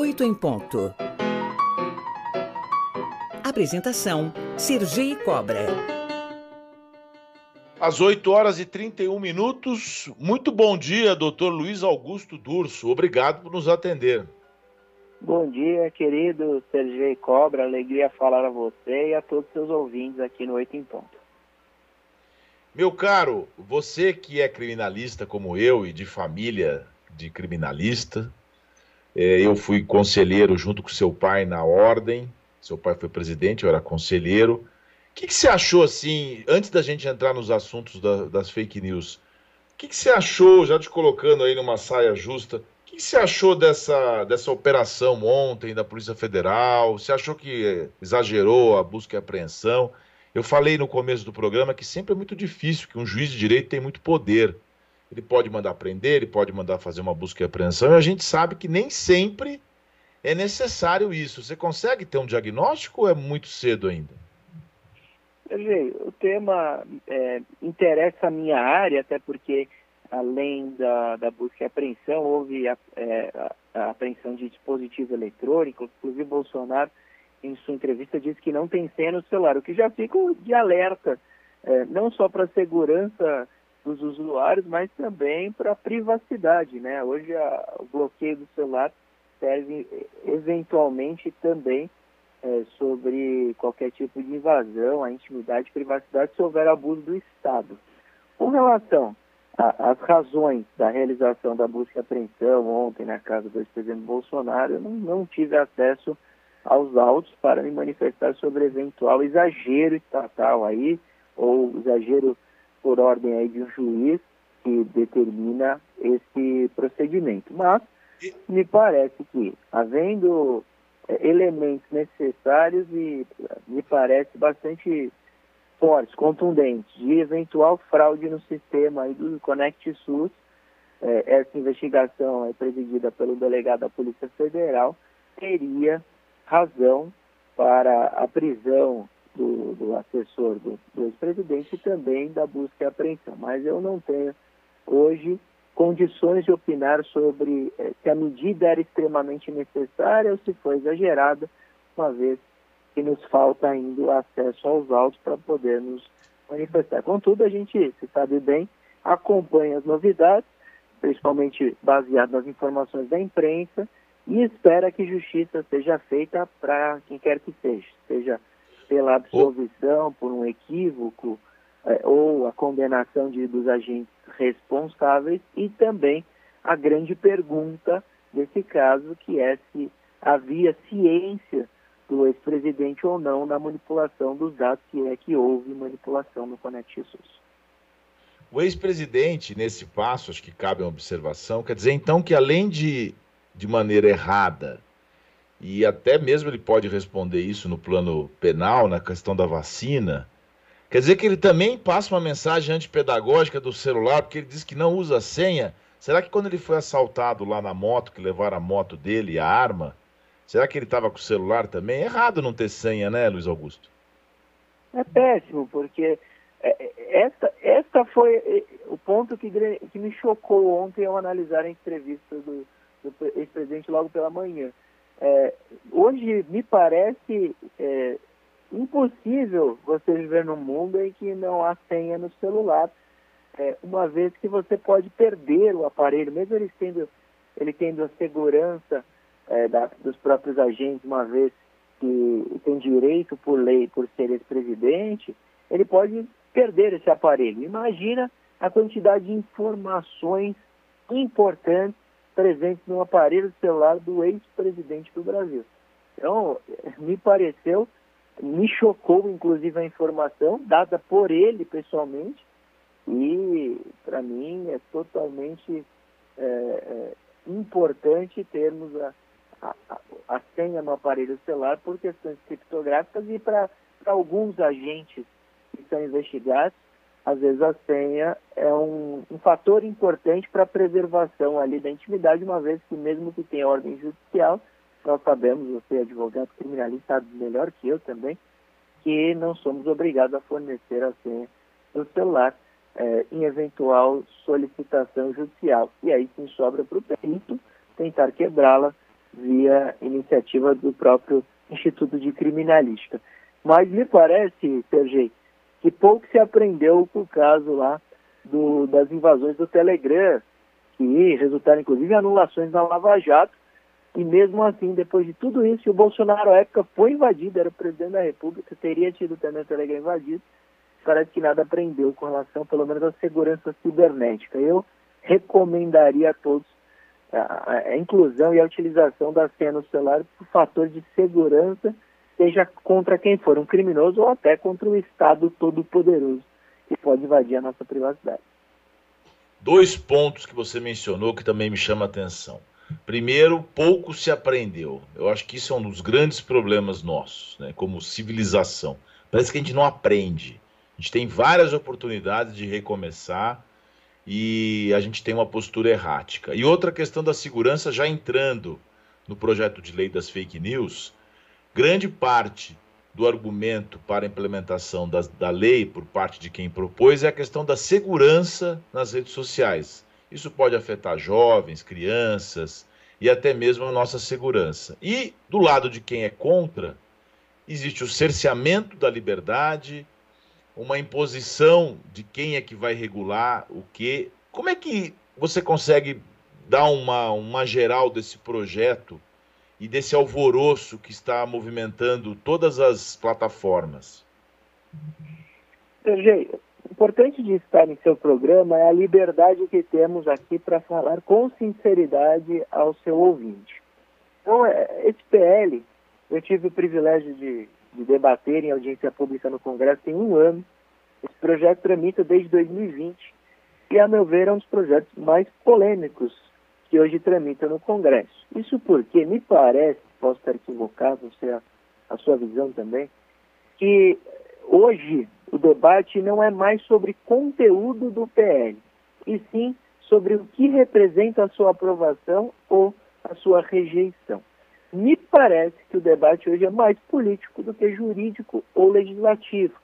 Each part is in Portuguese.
8 em ponto. Apresentação: Sergi Cobra. Às 8 horas e 31 minutos. Muito bom dia, doutor Luiz Augusto Durso. Obrigado por nos atender. Bom dia, querido Sergi Cobra. Alegria falar a você e a todos os seus ouvintes aqui no 8 em ponto. Meu caro, você que é criminalista como eu e de família de criminalista, eu fui conselheiro junto com seu pai na ordem. Seu pai foi presidente, eu era conselheiro. O que, que você achou, assim, antes da gente entrar nos assuntos da, das fake news, o que, que você achou, já te colocando aí numa saia justa, o que, que você achou dessa, dessa operação ontem da Polícia Federal? Você achou que exagerou a busca e apreensão? Eu falei no começo do programa que sempre é muito difícil, que um juiz de direito tem muito poder. Ele pode mandar prender, ele pode mandar fazer uma busca e apreensão, e a gente sabe que nem sempre é necessário isso. Você consegue ter um diagnóstico ou é muito cedo ainda? o tema é, interessa a minha área, até porque, além da, da busca e apreensão, houve a, é, a, apreensão de dispositivo eletrônico. Inclusive, Bolsonaro, em sua entrevista, disse que não tem senha no celular, o que já fica de alerta, é, não só para a segurança dos usuários, mas também para a privacidade. Né? Hoje, a, o bloqueio do celular serve eventualmente também é, sobre qualquer tipo de invasão à intimidade e privacidade se houver abuso do Estado. Com relação às razões da realização da busca e apreensão ontem na casa do ex-presidente Bolsonaro, eu não, não tive acesso aos autos para me manifestar sobre eventual exagero estatal aí, ou exagero por ordem aí de um juiz que determina esse procedimento. Mas me parece que, havendo é, elementos necessários e me parece bastante fortes, contundentes, de eventual fraude no sistema aí do Conect SUS, é, essa investigação é presidida pelo delegado da Polícia Federal, teria razão para a prisão do, do assessor do, do ex-presidente e também da busca e apreensão. Mas eu não tenho hoje condições de opinar sobre eh, se a medida era extremamente necessária ou se foi exagerada, uma vez que nos falta ainda acesso aos autos para poder nos manifestar. Contudo, a gente, se sabe bem, acompanha as novidades, principalmente baseado nas informações da imprensa, e espera que justiça seja feita para quem quer que seja, seja pela absolvição por um equívoco é, ou a condenação de, dos agentes responsáveis e também a grande pergunta desse caso, que é se havia ciência do ex-presidente ou não na manipulação dos dados, se é que houve manipulação no Conect SUS. O ex-presidente, nesse passo, acho que cabe uma observação, quer dizer então que além de, de maneira errada, e até mesmo ele pode responder isso no plano penal, na questão da vacina. Quer dizer que ele também passa uma mensagem antipedagógica do celular, porque ele diz que não usa senha. Será que quando ele foi assaltado lá na moto, que levaram a moto dele e a arma, será que ele estava com o celular também? É errado não ter senha, né, Luiz Augusto? É péssimo, porque é, é, esta, esta foi é, o ponto que, que me chocou ontem ao analisar a entrevista do, do ex-presidente logo pela manhã. É, hoje me parece é, impossível você viver num mundo em que não há senha no celular, é, uma vez que você pode perder o aparelho, mesmo ele tendo, ele tendo a segurança é, da, dos próprios agentes, uma vez que tem direito por lei, por ser ex-presidente, ele pode perder esse aparelho. Imagina a quantidade de informações importantes presentes no aparelho celular do ex-presidente do Brasil. Então, me pareceu, me chocou inclusive a informação dada por ele pessoalmente, e para mim é totalmente é, é, importante termos a, a, a, senha no aparelho celular por questões criptográficas e para alguns agentes que são investigados às vezes a senha é um, um fator importante para a preservação ali da intimidade, uma vez que mesmo que tenha ordem judicial, nós sabemos, você é advogado criminalista sabe melhor que eu também, que não somos obrigados a fornecer a senha do celular é, em eventual solicitação judicial. E aí sim sobra para o perito tentar quebrá-la via iniciativa do próprio Instituto de Criminalística. Mas me parece, Sergei, que pouco se aprendeu com o caso lá do, das invasões do Telegram, que resultaram inclusive em anulações na Lava Jato, e mesmo assim, depois de tudo isso, o Bolsonaro à época foi invadido, era o presidente da República, teria tido também o Telegram invadido, parece que nada aprendeu com relação, pelo menos, à segurança cibernética. Eu recomendaria a todos a, a inclusão e a utilização da senha no celular por fator de segurança, seja contra quem for, um criminoso ou até contra o Estado todo-poderoso que pode invadir a nossa privacidade. Dois pontos que você mencionou que também me chama a atenção. Primeiro, pouco se aprendeu. Eu acho que isso é um dos grandes problemas nossos, né, como civilização. Parece que a gente não aprende. A gente tem várias oportunidades de recomeçar e a gente tem uma postura errática. E outra questão da segurança, já entrando no projeto de lei das fake news, grande parte do argumento para a implementação da, da lei por parte de quem propôs é a questão da segurança nas redes sociais. Isso pode afetar jovens, crianças e até mesmo a nossa segurança. E do lado de quem é contra, existe o cerceamento da liberdade, uma imposição de quem é que vai regular o quê. Como é que você consegue dar uma, uma geral desse projeto e desse alvoroço que está movimentando todas as plataformas? Sergei, o importante de estar em seu programa é a liberdade que temos aqui para falar com sinceridade ao seu ouvinte. Então, é, esse PL, eu tive o privilégio de, de debater em audiência pública no Congresso tem um ano. Esse projeto tramita desde 2020 e, a meu ver, é um dos projetos mais polêmicos que hoje tramita no Congresso. Isso porque me parece, posso estar equivocado, sei a, a sua visão também, que hoje o debate não é mais sobre conteúdo do PL, e sim sobre o que representa a sua aprovação ou a sua rejeição. Me parece que o debate hoje é mais político do que jurídico ou legislativo,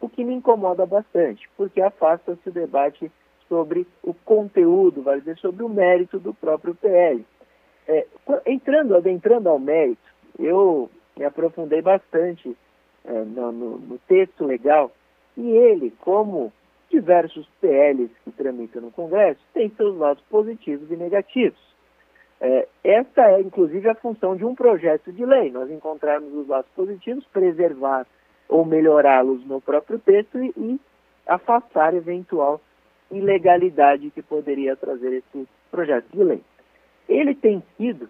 o que me incomoda bastante, porque afasta-se o debate sobre o conteúdo, vai dizer, sobre o mérito do próprio PL. É, entrando, adentrando ao mérito, eu me aprofundei bastante é, no, no, no, texto legal e ele, como diversos PLs que tramitam no Congresso, tem seus lados positivos e negativos. É, esta é, inclusive, a função de um projeto de lei, nós encontrarmos os lados positivos, preservar ou melhorá-los no próprio texto e, e afastar eventual ilegalidade que poderia trazer esse projeto de lei. Ele tem sido,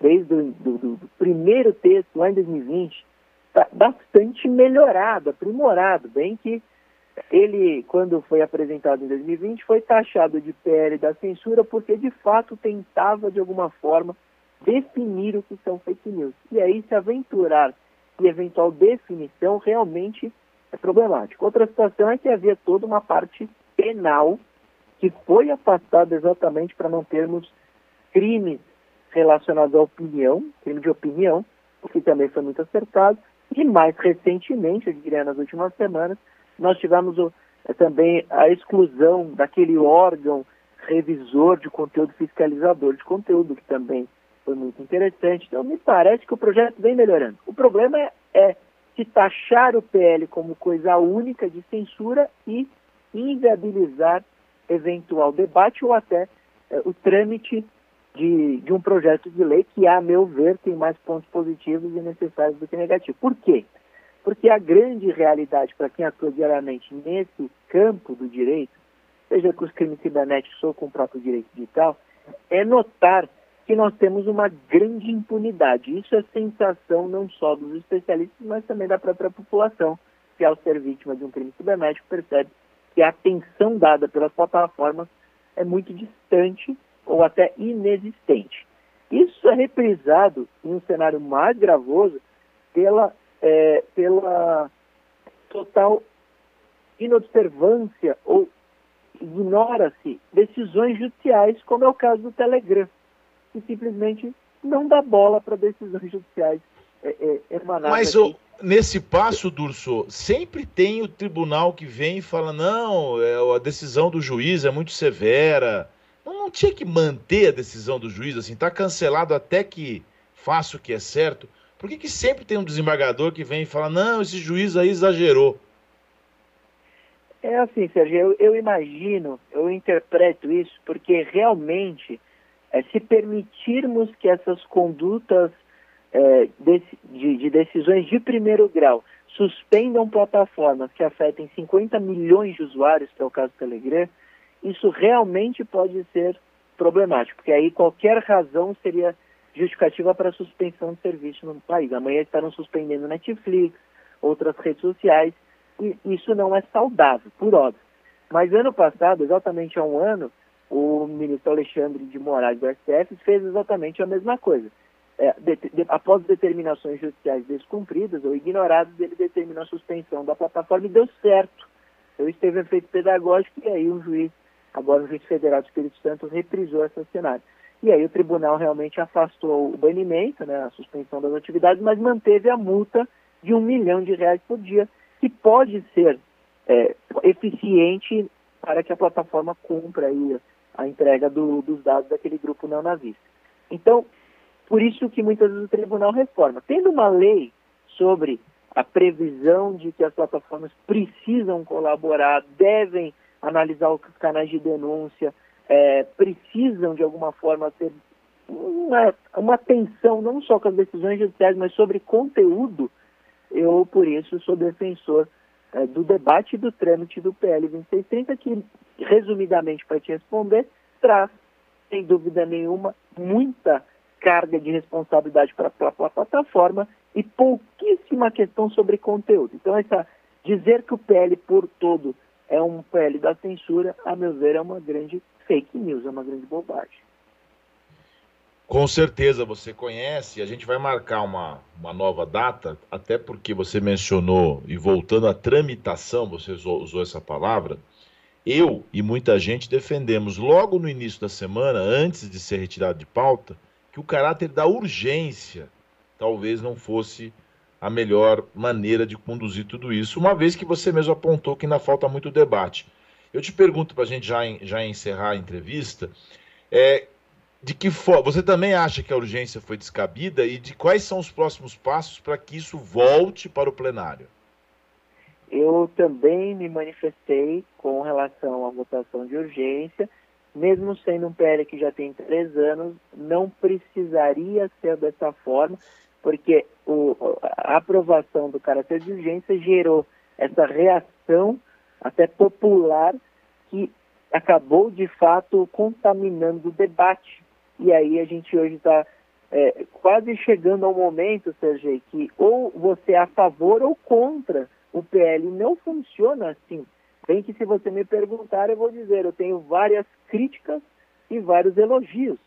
desde o do, do, primeiro texto, lá em 2020, tá bastante melhorado, aprimorado, bem que ele, quando foi apresentado em 2020, foi taxado de PL da censura porque, de fato, tentava, de alguma forma, definir o que são fake news. E aí, se aventurar em eventual definição, realmente é problemático. Outra situação é que havia toda uma parte penal que foi afastada exatamente para não termos crimes relacionados à opinião, crime de opinião, o que também foi muito acertado. E mais recentemente, eu diria nas últimas semanas, nós tivemos o, é, também a exclusão daquele órgão revisor de conteúdo, fiscalizador de conteúdo, que também foi muito interessante. Então, me parece que o projeto vem melhorando. O problema é, é se taxar o PL como coisa única de censura e inviabilizar eventual debate ou até é, o trâmite de, de um projeto de lei que, a meu ver, tem mais pontos positivos e necessários do que negativos. Por quê? Porque a grande realidade para quem atua diariamente nesse campo do direito, seja com os crimes cibernéticos ou com o próprio direito digital, é notar que nós temos uma grande impunidade. Isso é sensação não só dos especialistas, mas também da própria população, que ao ser vítima de um crime cibernético percebe que a atenção dada pelas plataformas é muito distante ou até inexistente. Isso é reprisado em um cenário mais gravoso pela, é, pela total inobservância ou ignora-se decisões judiciais, como é o caso do Telegram, que simplesmente não dá bola para decisões judiciais é, é, emanadas. Mas o, nesse passo, Durso, sempre tem o tribunal que vem e fala: não, é, a decisão do juiz é muito severa. Não, não tinha que manter a decisão do juiz, assim, tá cancelado até que faça o que é certo, por que, que sempre tem um desembargador que vem e fala, não, esse juiz aí exagerou? É assim, Sérgio, eu, eu imagino, eu interpreto isso porque realmente, é, se permitirmos que essas condutas é, de, de, de decisões de primeiro grau suspendam plataformas que afetem 50 milhões de usuários, que é o caso do Telegram, isso realmente pode ser problemático, porque aí qualquer razão seria justificativa para suspensão de serviço no país. Amanhã estarão suspendendo Netflix, outras redes sociais, e isso não é saudável, por óbvio. Mas ano passado, exatamente há um ano, o ministro Alexandre de Moraes do STF fez exatamente a mesma coisa. É, de, de, após determinações judiciais descumpridas ou ignoradas, ele determinou a suspensão da plataforma e deu certo. Então isso teve um efeito pedagógico e aí o juiz, agora o juiz federal do Espírito Santo, reprisou essa cenário. E aí o tribunal realmente afastou o banimento, né, a suspensão das atividades, mas manteve a multa de um milhão de reais por dia, que pode ser é, eficiente para que a plataforma cumpra aí a entrega do, dos dados daquele grupo neonazista. Então, por isso que muitas vezes o tribunal reforma. Tendo uma lei sobre a previsão de que as plataformas precisam colaborar, devem analisar os canais de denúncia, é, precisam de alguma forma ter uma, uma atenção não só com as decisões judiciais, mas sobre conteúdo eu, por isso, sou defensor é, do debate do trâmite do PL 2630, que, resumidamente, para te responder, traz, sem dúvida nenhuma, muita carga de responsabilidade para a plataforma e pouquíssima questão sobre conteúdo. Então, essa, dizer que o PL por todo é um PL da censura, a meu ver, é uma grande fake news, é uma grande bobagem. Com certeza você conhece, a gente vai marcar uma, uma nova data, até porque você mencionou, e voltando à tramitação, você usou, usou essa palavra, eu e muita gente defendemos logo no início da semana, antes de ser retirado de pauta, que o caráter da urgência talvez não fosse a melhor maneira de conduzir tudo isso, uma vez que você mesmo apontou que ainda falta muito debate. Eu te pergunto para a gente já, já encerrar a entrevista, é, de que forma você também acha que a urgência foi descabida e de quais são os próximos passos para que isso volte para o plenário? Eu também me manifestei com relação à votação de urgência, mesmo sendo um PL que já tem três anos, não precisaria ser dessa forma, porque o, a aprovação do caráter de urgência gerou essa reação até popular que acabou de fato contaminando o debate e aí a gente hoje está é, quase chegando ao momento, Sergei, que ou você é a favor ou contra o PL. Não funciona assim. Bem que se você me perguntar, eu vou dizer, eu tenho várias críticas e vários elogios.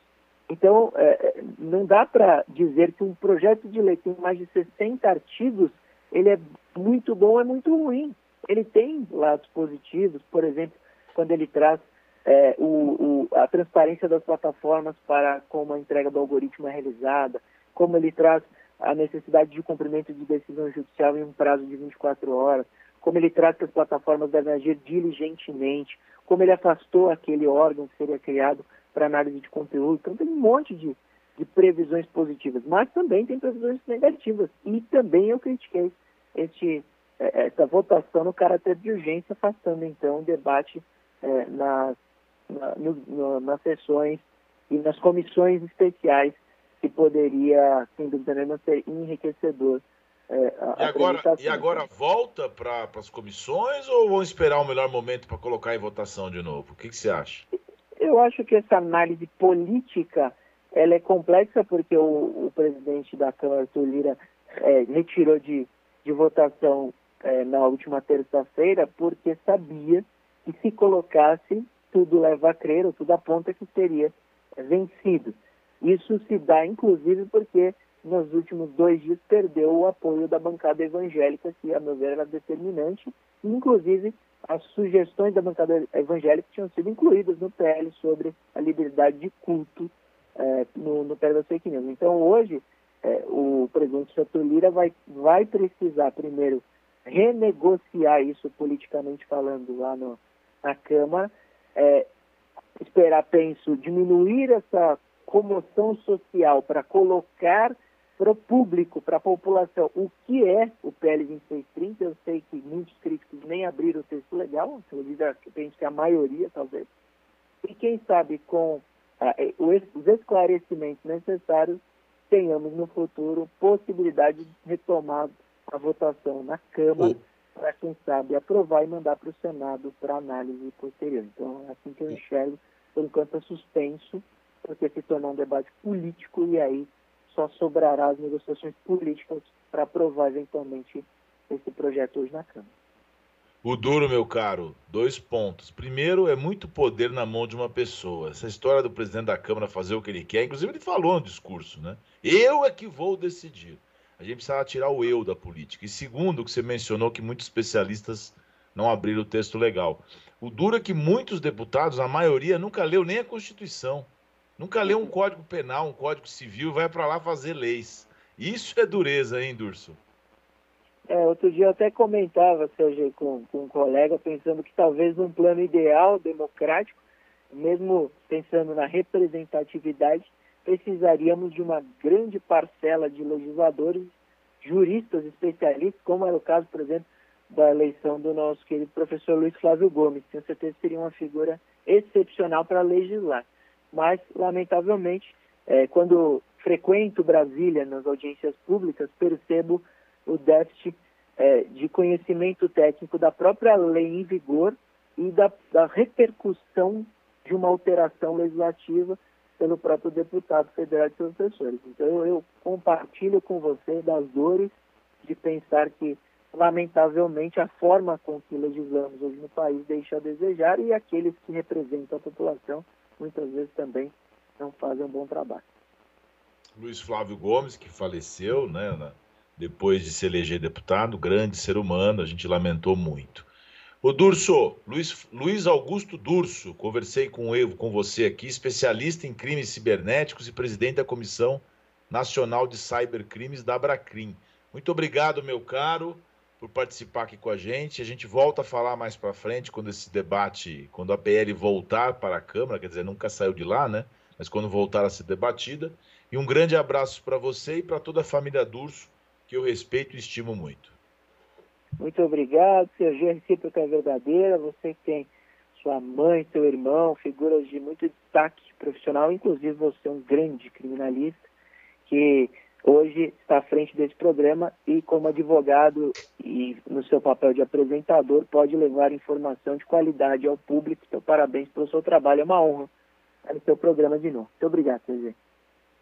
Então, é, é não dá para dizer que um projeto de lei com mais de 60 artigos, ele é muito bom é muito ruim. Ele tem lados positivos, por exemplo, quando ele traz é, o, o, a transparência das plataformas para como a entrega do algoritmo é realizada, como ele traz a necessidade de cumprimento de decisão judicial em um prazo de 24 horas, como ele que as plataformas devem agir diligentemente, como ele afastou aquele órgão que seria criado para análise de conteúdo. Então tem um monte de, de previsões positivas, mas também tem previsões negativas. E também eu critiquei este, é, essa votação no caráter de urgência, afastando então o debate é, nas na, no, nas sessões e nas comissões especiais que poderia, sem dúvida nenhuma, ser enriquecedor. É, e, agora, e agora volta para as comissões ou vão esperar o melhor momento para colocar em votação de novo? O que, que, você acha? Eu acho que essa análise política ela é complexa porque o, o presidente da Câmara, Arthur Lira, é, retirou de, de votação é, na última terça-feira porque sabia que se colocasse tudo leva a crer, ou tudo aponta que seria vencido. Isso se dá, inclusive, porque nos últimos dois dias perdeu o apoio da bancada evangélica, que, a meu ver, era determinante, inclusive as sugestões da bancada evangélica tinham sido incluídas no PL sobre a liberdade de culto é, no, no PL da fake news. Então, hoje, é, o presidente Chato Lira vai, vai precisar, primeiro, renegociar isso politicamente falando lá no, na Câmara, é, esperar, penso, diminuir essa comoção social para colocar para o público, para a população, o que é o PL 2630. Eu sei que muitos críticos nem abriram o texto legal, inclusive acredito que a maioria, talvez. E quem sabe com ah, os esclarecimentos necessários, tenhamos no futuro possibilidade de retomar a votação na Câmara para, quem sabe, aprovar e mandar para o Senado para análise posterior. Então, é assim que eu enxergo, por enquanto é suspenso, porque se tornou um debate político e aí só sobrará as negociações políticas para aprovar eventualmente esse projeto hoje na Câmara. O duro, meu caro, dois pontos. Primeiro, é muito poder na mão de uma pessoa. Essa história do presidente da Câmara fazer o que ele quer, inclusive ele falou no discurso, né? Eu é que vou decidir. A gente precisa tirar o eu da política. E segundo, que você mencionou, que muitos especialistas não abriram o texto legal. O duro é que muitos deputados, a maioria, nunca leu nem a Constituição. Nunca leu um código penal, um código civil, vai para lá fazer leis. Isso é dureza, hein, Durso? É, outro dia eu até comentava, Sérgio, com, com um colega, pensando que talvez num plano ideal, democrático, mesmo pensando na representatividade, precisaríamos de uma grande parcela de legisladores, juristas, especialistas, como era o caso, por exemplo, da eleição do nosso querido professor Luiz Flávio Gomes. Tenho certeza que seria uma figura excepcional para legislar. Mas, lamentavelmente, é, quando frequento Brasília nas audiências públicas, percebo o déficit é, de conhecimento técnico da própria lei em vigor e da, da repercussão de uma alteração legislativa pelo próprio deputado federal de professores. Então, eu compartilho com você das dores de pensar que, lamentavelmente, a forma com que legislamos hoje no país deixa a desejar e aqueles que representam a população muitas vezes também não fazem um bom trabalho. Luiz Flávio Gomes, que faleceu, né, depois de se eleger deputado, grande ser humano, a gente lamentou muito. O Durso, Luiz, Luiz Augusto Durso, conversei com com você aqui, especialista em crimes cibernéticos e presidente da Comissão Nacional de Cybercrimes da Abracrim. Muito obrigado, meu caro, por participar aqui com a gente. A gente volta a falar mais para frente quando esse debate, quando a PL voltar para a Câmara, quer dizer, nunca saiu de lá, né? Mas quando voltar a ser debatida. E um grande abraço para você e para toda a família Durso que eu respeito e estimo muito. Muito obrigado, Sergio. A recíproca é verdadeira. Você que tem sua mãe, seu irmão, figuras de muito destaque profissional, inclusive você é um grande criminalista que hoje está à frente desse programa e como advogado e no seu papel de apresentador pode levar informação de qualidade ao público. Então, parabéns pelo seu trabalho, é uma honra estar no seu programa de novo. Muito obrigado, Sergio.